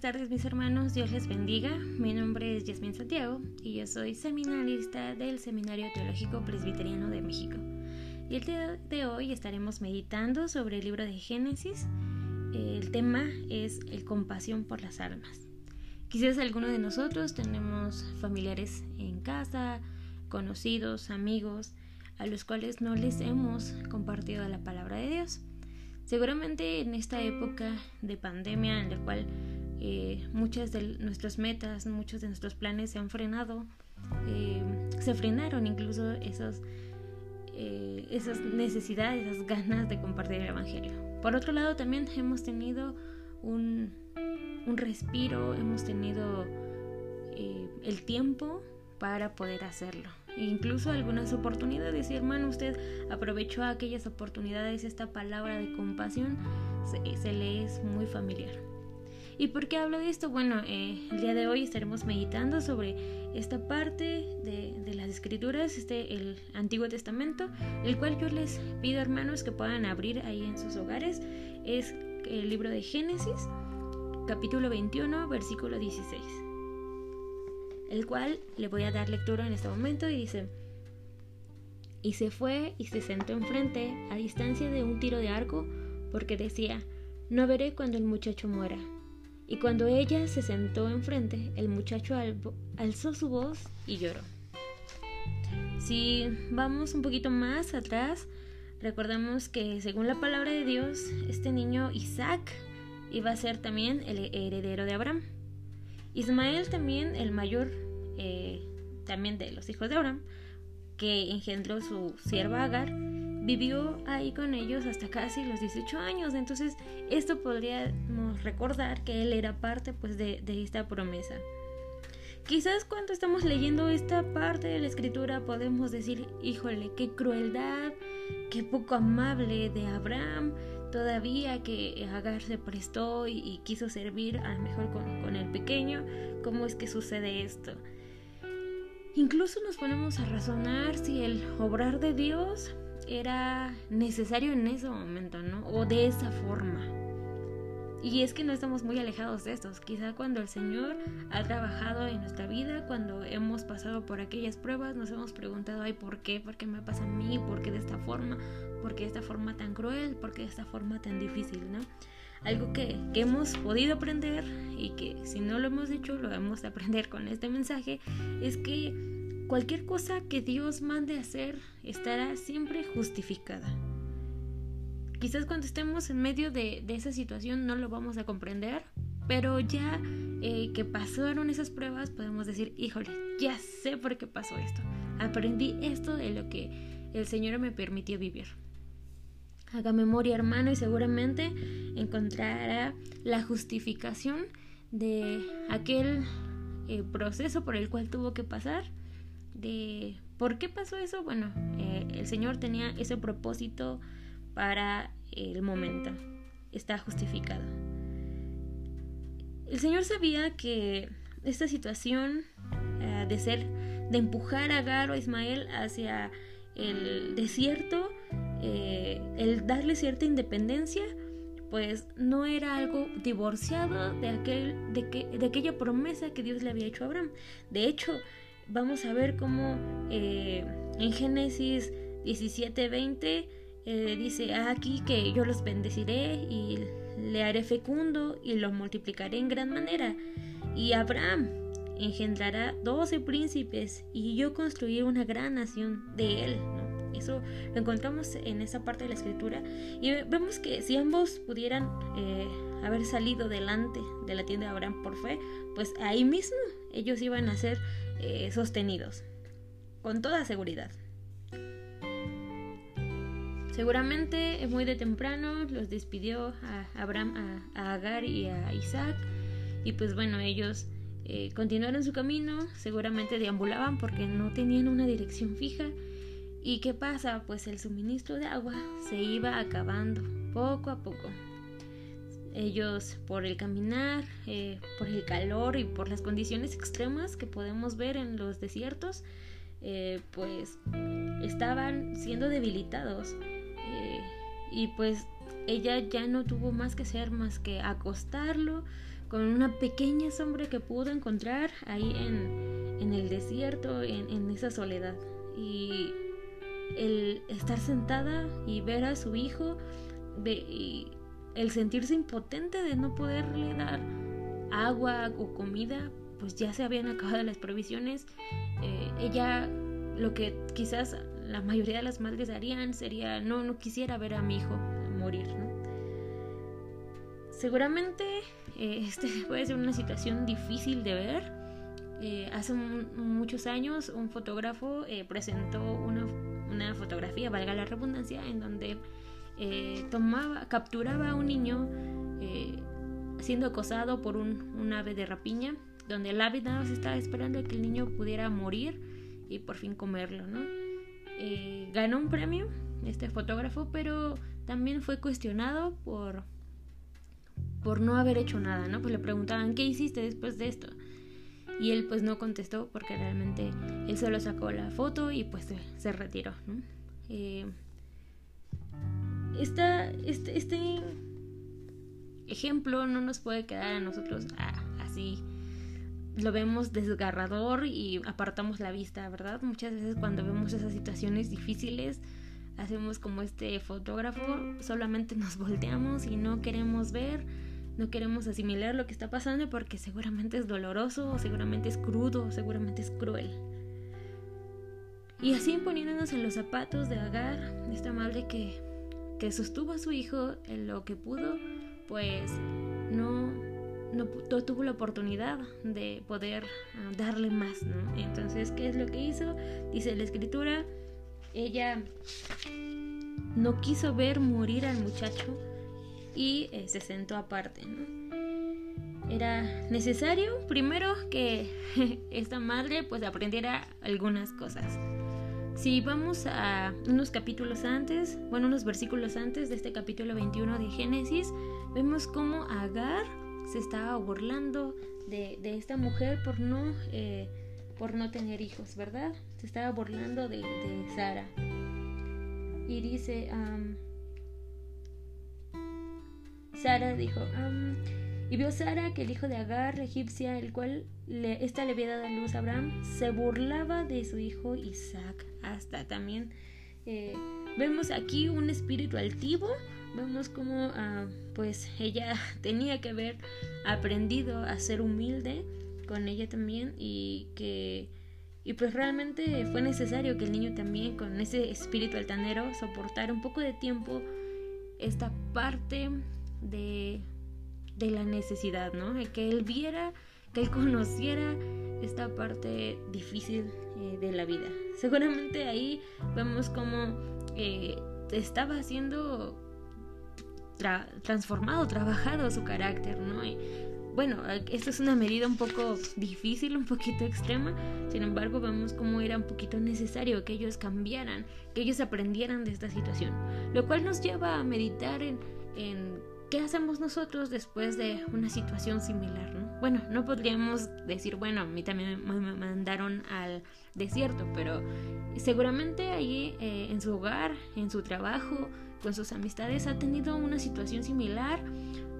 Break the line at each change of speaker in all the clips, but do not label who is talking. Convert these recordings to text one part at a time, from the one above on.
buenas tardes mis hermanos, Dios les bendiga. Mi nombre es Yasmin Santiago y yo soy seminarista del Seminario Teológico Presbiteriano de México. Y el día de hoy estaremos meditando sobre el libro de Génesis. El tema es el compasión por las almas. Quizás algunos de nosotros tenemos familiares en casa, conocidos, amigos, a los cuales no les hemos compartido la palabra de Dios. Seguramente en esta época de pandemia en la cual eh, muchas de nuestras metas, muchos de nuestros planes se han frenado, eh, se frenaron incluso esos, eh, esas necesidades, esas ganas de compartir el Evangelio. Por otro lado, también hemos tenido un, un respiro, hemos tenido el tiempo para poder hacerlo. E incluso algunas oportunidades. Y hermano, usted aprovechó aquellas oportunidades, esta palabra de compasión se, le es muy familiar. ¿Y por qué hablo de esto? Bueno, eh, el día de hoy estaremos meditando sobre esta parte de, de, las escrituras, este, el Antiguo Testamento, el cual yo les pido hermanos que puedan abrir ahí en sus hogares. Es el libro de Génesis, capítulo 21, versículo 16 el cual le voy a dar lectura en este momento y dice, y se fue y se sentó enfrente a distancia de un tiro de arco porque decía, no veré cuando el muchacho muera. Y cuando ella se sentó enfrente, el muchacho alzó su voz y lloró. Si vamos un poquito más atrás, recordamos que según la palabra de Dios, este niño Isaac iba a ser también el heredero de Abraham. Ismael también, el mayor eh, también de los hijos de Abraham, que engendró su sierva Agar, vivió ahí con ellos hasta casi los 18 años. Entonces, esto recordar que él era parte pues de, esta promesa. Quizás cuando estamos leyendo esta parte de la escritura podemos decir, híjole, qué crueldad, qué poco amable de Abraham, todavía que Agar se prestó y, quiso servir a lo mejor con, el pequeño, ¿cómo es que sucede esto? Incluso nos ponemos a razonar si el obrar de Dios era necesario en ese momento, ¿no? O de esa forma. Y es que no estamos muy alejados de estos. Quizá cuando el Señor ha trabajado en nuestra vida, cuando hemos pasado por aquellas pruebas, nos hemos preguntado, ay, ¿por qué? ¿Por qué me pasa a mí? ¿Por qué de esta forma? ¿Por qué de esta forma tan cruel? ¿Por qué de esta forma tan difícil? ¿no? Algo que, que hemos podido aprender y que si no lo hemos hecho, lo hemos de aprender con este mensaje, es que cualquier cosa que Dios mande hacer estará siempre justificada. Quizás cuando estemos en medio de, esa situación no lo vamos a comprender, pero ya eh, que pasaron esas pruebas podemos decir, híjole, ya sé por qué pasó esto. Aprendí esto de lo que el Señor me permitió vivir. Haga memoria, hermano, y seguramente encontrará la justificación de aquel eh, proceso por el cual tuvo que pasar. De por qué pasó eso. Bueno, eh, el Señor tenía ese propósito para el momento. Está justificado. El Señor sabía que esta situación eh, de ser, de empujar a Agar o a Ismael hacia el desierto, eh, el darle cierta independencia, pues no era algo divorciado de, aquel, de, que, de aquella promesa que Dios le había hecho a Abraham. De hecho, vamos a ver cómo eh, en Génesis 17:20 eh, dice aquí que yo los bendeciré y le haré fecundo y los multiplicaré en gran manera. Y Abraham engendrará doce príncipes y yo construiré una gran nación de él. Eso lo encontramos en esa parte de la escritura y vemos que si ambos pudieran eh, haber salido delante de la tienda de Abraham por fe, pues ahí mismo ellos iban a ser eh, sostenidos, con toda seguridad. Seguramente muy de temprano los despidió a Abraham, a, Agar y a Isaac. Y pues bueno, ellos eh, continuaron su camino, seguramente deambulaban porque no tenían una dirección fija. ¿Y qué pasa? Pues el suministro de agua se iba acabando poco a poco. Ellos por el caminar, eh, por el calor y por las condiciones extremas que podemos ver en los desiertos, eh, pues estaban siendo debilitados y pues ella ya no tuvo más que hacer más que acostarlo con una pequeña sombra que pudo encontrar ahí en, en el desierto, en, en, esa soledad. Y el estar sentada y ver a su hijo, y el sentirse impotente de no poderle dar agua o comida, pues ya se habían acabado las provisiones. Eh, ella lo que quizás la mayoría de las madres harían sería no, no quisiera ver a mi hijo morir, ¿no? Seguramente eh, este puede ser una situación difícil de ver. Eh, hace muchos años un fotógrafo presentó una, una, fotografía, valga la redundancia, en donde tomaba, capturaba a un niño siendo acosado por un, ave de rapiña, donde el ave nada más estaba esperando a que el niño pudiera morir y por fin comerlo, ¿no? Eh, ganó un premio este fotógrafo, pero también fue cuestionado por por no haber hecho nada, ¿no? Pues le preguntaban, ¿qué hiciste después de esto? Y él pues no contestó porque realmente él solo sacó la foto y pues se, retiró, ¿no? Eh, este, este ejemplo no nos puede quedar a nosotros así. Lo vemos desgarrador y apartamos la vista, ¿verdad? Muchas veces cuando vemos esas situaciones difíciles, hacemos como este fotógrafo, solamente nos volteamos y no queremos ver, no queremos asimilar lo que está pasando porque seguramente es doloroso, seguramente es crudo, seguramente es cruel. Y así poniéndonos en los zapatos de Agar, esta madre que, que sostuvo a su hijo en lo que pudo, pues no, no, tuvo la oportunidad de poder ah, darle más, ¿no? Entonces, ¿qué es lo que hizo? Dice la escritura, ella no quiso ver morir al muchacho y eh, se sentó aparte, ¿no? Era necesario primero que esta madre pues aprendiera algunas cosas. Si vamos a unos capítulos antes, bueno, unos versículos antes de este capítulo 21 de Génesis, vemos cómo Agar se estaba burlando de, esta mujer por no, eh, por no tener hijos, ¿verdad? Se estaba burlando de, Sara. Y dice, Sara dijo, y vio Sara que el hijo de Agar, egipcia, el cual le, esta le había dado a luz a Abraham, se burlaba de su hijo Isaac. Hasta también eh, vemos aquí un espíritu altivo. Vemos como ah, pues ella tenía que haber aprendido a ser humilde con ella también y que y pues realmente fue necesario que el niño también con ese espíritu altanero soportara un poco de tiempo esta parte de de la necesidad, ¿no? Que él viera, que él conociera esta parte difícil eh, de la vida. Seguramente ahí vemos cómo eh, estaba transformado, trabajado su carácter, ¿no? Y, bueno, esto es una medida un poco difícil, un poquito extrema, sin embargo vemos cómo era un poquito necesario que ellos cambiaran, que ellos aprendieran de esta situación, lo cual nos lleva a meditar en, en ¿qué hacemos nosotros después de una situación similar? ¿no? Bueno, no podríamos decir, bueno, a mí también me mandaron al desierto, pero seguramente allí eh, en su hogar, en su trabajo, con sus amistades, ha tenido una situación similar,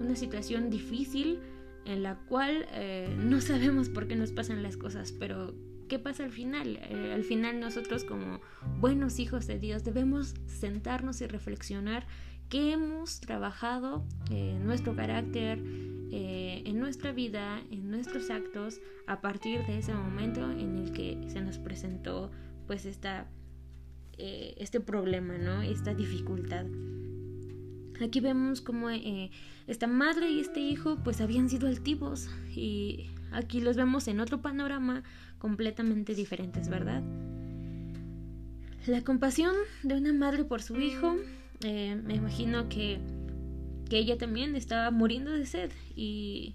una situación difícil en la cual eh, no sabemos por qué nos pasan las cosas, pero ¿qué pasa al final? Eh, al final nosotros como buenos hijos de Dios debemos sentarnos y reflexionar que hemos trabajado en nuestro carácter, eh, en nuestra vida, en nuestros actos, a partir de ese momento en el que se nos presentó pues esta, eh, este problema, ¿no? Esta dificultad. Aquí vemos como eh, esta madre y este hijo pues habían sido altivos y aquí los vemos en otro panorama completamente diferentes, ¿verdad? La compasión de una madre por su hijo eh, me imagino que, que, ella también estaba muriendo de sed y,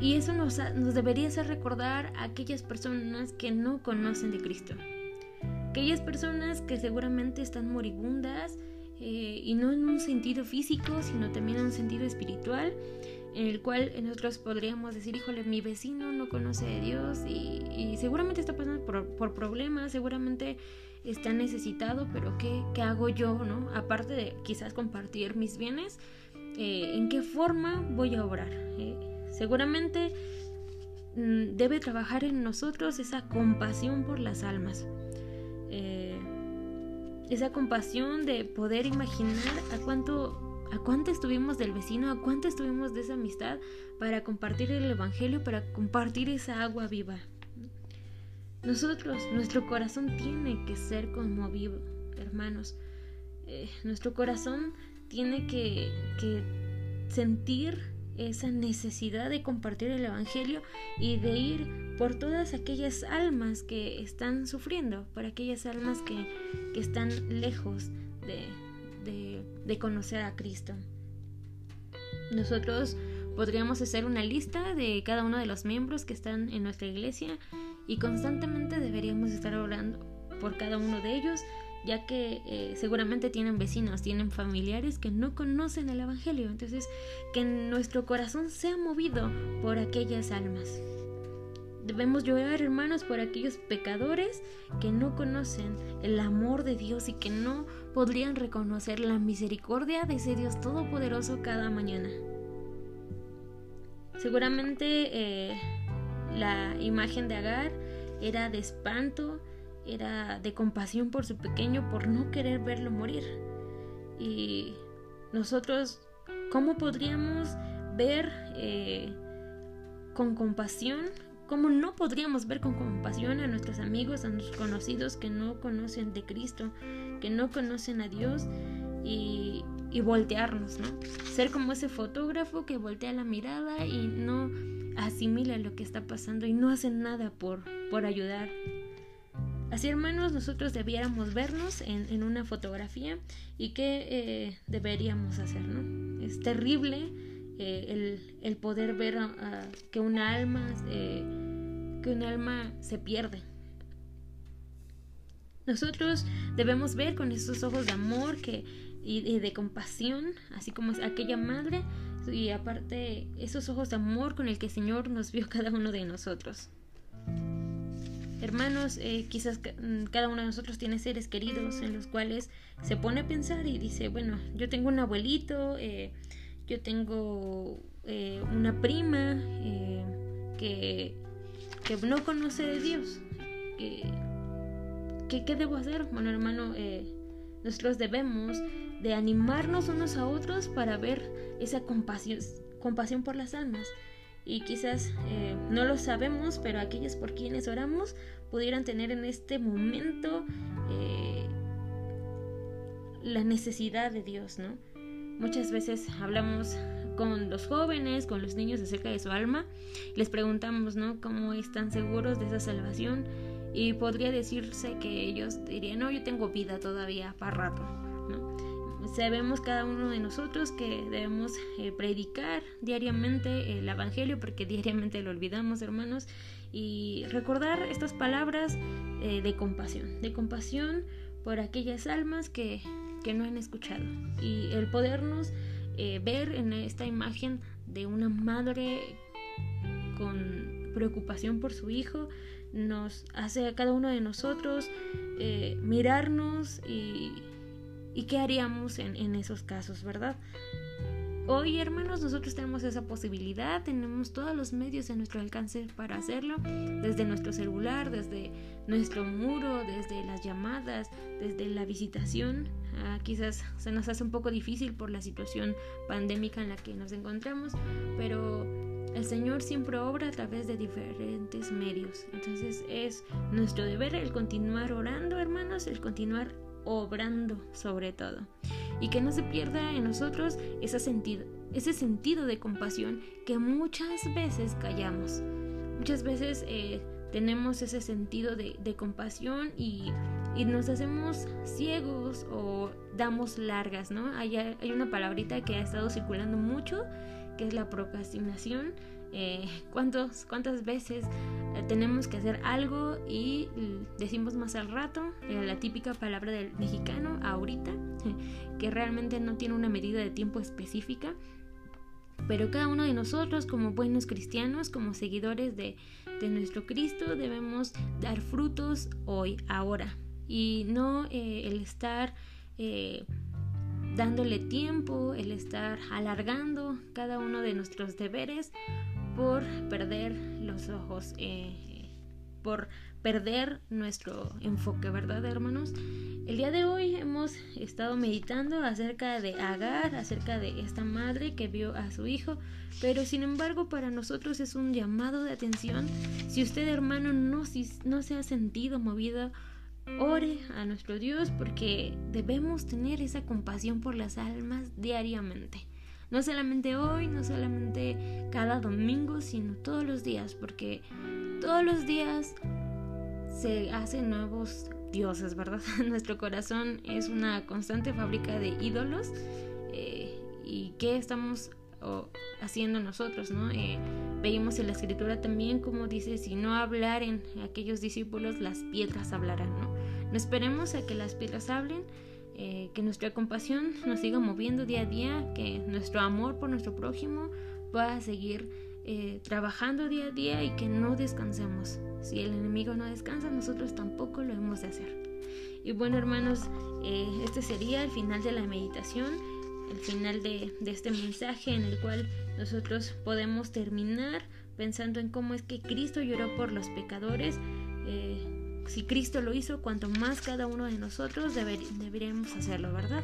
y eso nos, nos debería hacer recordar a aquellas personas que no conocen de Cristo. Aquellas personas que seguramente están moribundas eh, y no en un sentido físico, sino también en un sentido espiritual, en el cual nosotros podríamos decir, híjole, mi vecino no conoce de Dios y, seguramente está pasando por, por problemas, seguramente está necesitado, pero ¿qué, qué hago yo, no? Aparte de quizás compartir mis bienes, eh, ¿en qué forma voy a obrar? Eh, seguramente mm, debe trabajar en nosotros esa compasión por las almas. Eh, esa compasión de poder imaginar a cuánto a estuvimos del vecino, a cuánto estuvimos de esa amistad para compartir el evangelio, para compartir esa agua viva. Nosotros, nuestro corazón tiene que ser conmovido, hermanos. Eh, nuestro corazón tiene que, que sentir esa necesidad de compartir el Evangelio y de ir por todas aquellas almas que están sufriendo, por aquellas almas que, que están lejos de, de, de, conocer a Cristo. Nosotros podríamos hacer una lista de cada uno de los miembros que están en nuestra iglesia y constantemente deberíamos estar orando por cada uno de ellos ya que eh, seguramente tienen vecinos, tienen familiares que no conocen el Evangelio. Entonces, que nuestro corazón sea movido por aquellas almas. Debemos llorar, hermanos, por aquellos pecadores que no conocen el amor de Dios y que no podrían reconocer la misericordia de ese Dios todopoderoso cada mañana. Seguramente eh, la imagen de Agar era de espanto, era de compasión por su pequeño por no querer verlo morir. Y nosotros, ¿cómo podríamos ver eh, con compasión? ¿Cómo no podríamos ver con compasión a nuestros amigos, a nuestros conocidos que no conocen de Cristo, que no conocen a Dios y, y voltearnos, ¿no? Ser como ese fotógrafo que voltea la mirada y no asimila lo que está pasando y no hace nada por, por ayudar Así hermanos, nosotros debiéramos vernos en, una fotografía y qué eh, deberíamos hacer, ¿no? Es terrible eh, el, poder ver que una alma que un alma se pierde. Nosotros debemos ver con esos ojos de amor que, y, de compasión, así como es aquella madre, y aparte esos ojos de amor con el que el Señor nos vio cada uno de nosotros. Hermanos, eh, quizás mm, cada uno de nosotros tiene seres queridos en los cuales se pone a pensar y dice, bueno, yo tengo un abuelito, eh, yo tengo eh, una prima que, que, no conoce de Dios. ¿Qué, ¿Qué debo hacer? Bueno, hermano, nosotros debemos de animarnos unos a otros para ver esa compasión, compasión por las almas y quizás eh, no lo sabemos, pero aquellos por quienes oramos pudieran tener en este momento eh, la necesidad de Dios, ¿no? Muchas veces hablamos con los jóvenes, con los niños acerca de su alma, les preguntamos, ¿no? ¿Cómo están seguros de esa salvación? Y podría decirse que ellos dirían, no, yo tengo vida todavía para rato sabemos cada uno de nosotros que debemos eh, predicar diariamente el Evangelio porque diariamente lo olvidamos hermanos y recordar estas palabras eh, de compasión, de compasión por aquellas almas que, que, no han escuchado. Y el podernos eh, ver en esta imagen de una madre con preocupación por su hijo nos hace a cada uno de nosotros mirarnos y ¿Y qué haríamos en, esos casos, verdad? Hoy, hermanos, nosotros tenemos esa posibilidad, tenemos todos los medios a nuestro alcance para hacerlo, desde nuestro celular, desde nuestro muro, desde las llamadas, desde la visitación. Ah, quizás se nos hace un poco difícil por la situación pandémica en la que nos encontramos, pero el Señor siempre obra a través de diferentes medios. Entonces es nuestro deber el continuar orando, hermanos, el continuar obrando sobre todo. Y que no se pierda en nosotros ese sentido, ese sentido de compasión que muchas veces callamos. Muchas veces eh, tenemos ese sentido de, compasión y, nos hacemos ciegos o damos largas, ¿no? Hay, hay una palabrita que ha estado circulando mucho, que es la procrastinación. Eh, ¿cuántos, ¿Cuántas veces tenemos que hacer algo y decimos más al rato, eh, la típica palabra del mexicano, ahorita, que realmente no tiene una medida de tiempo específica, pero cada uno de nosotros como buenos cristianos, como seguidores de, de nuestro Cristo, debemos dar frutos hoy, ahora, y no eh, el estar dándole tiempo, el estar alargando cada uno de nuestros deberes por perder los ojos, eh, por perder nuestro enfoque, ¿verdad, hermanos? El día de hoy hemos estado meditando acerca de Agar, acerca de esta madre que vio a su hijo, pero sin embargo para nosotros es un llamado de atención. Si usted, hermano, no, no se ha sentido movido, ore a nuestro Dios porque debemos tener esa compasión por las almas diariamente. No solamente hoy, no solamente cada domingo, sino todos los días, porque todos los días se hacen nuevos dioses, ¿verdad? Nuestro corazón es una constante fábrica de ídolos. Eh, ¿Y qué estamos haciendo nosotros, no? Eh, veíamos en la escritura también como dice, si no hablaren aquellos discípulos, las piedras hablarán, ¿no? No esperemos a que las piedras hablen, eh, que nuestra compasión nos siga moviendo día a día, que nuestro amor por nuestro prójimo pueda seguir eh, trabajando día a día y que no descansemos. Si el enemigo no descansa, nosotros tampoco lo hemos de hacer. Y bueno, hermanos, eh, este sería el final de la meditación, el final de, este mensaje en el cual nosotros podemos terminar pensando en cómo es que Cristo lloró por los pecadores. Eh, si Cristo lo hizo, cuanto más cada uno de nosotros deberíamos hacerlo, ¿verdad?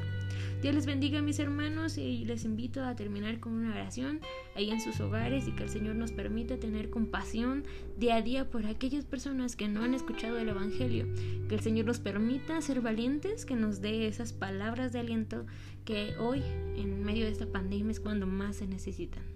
Dios les bendiga mis hermanos y les invito a terminar con una oración ahí en sus hogares y que el Señor nos permita tener compasión día a día por aquellas personas que no han escuchado el Evangelio. Que el Señor nos permita ser valientes, que nos dé esas palabras de aliento que hoy en medio de esta pandemia es cuando más se necesitan.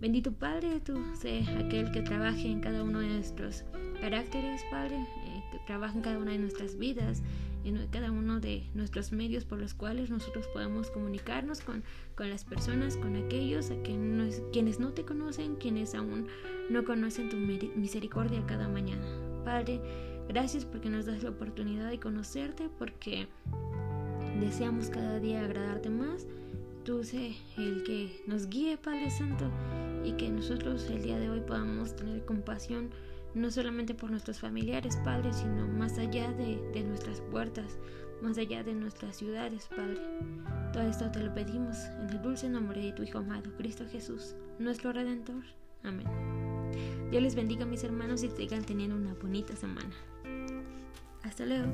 Bendito Padre, tú sé aquel que trabaje en cada uno de nuestros caracteres, Padre, eh, que trabaje en cada una de nuestras vidas en cada uno de nuestros medios por los cuales nosotros podemos comunicarnos con, con las personas, con aquellos a quienes no te conocen, quienes aún no conocen tu misericordia cada mañana. Padre, gracias porque nos das la oportunidad de conocerte, porque deseamos cada día agradarte más. Tú sé el que nos guíe, Padre Santo, y que nosotros el día de hoy podamos tener compasión no solamente por nuestros familiares, Padre, sino más allá de, de, nuestras puertas, más allá de nuestras ciudades, Padre. Todo esto te lo pedimos en el dulce nombre de tu Hijo amado, Cristo Jesús, nuestro Redentor. Amén. Dios les bendiga mis hermanos y sigan teniendo una bonita semana. Hasta luego.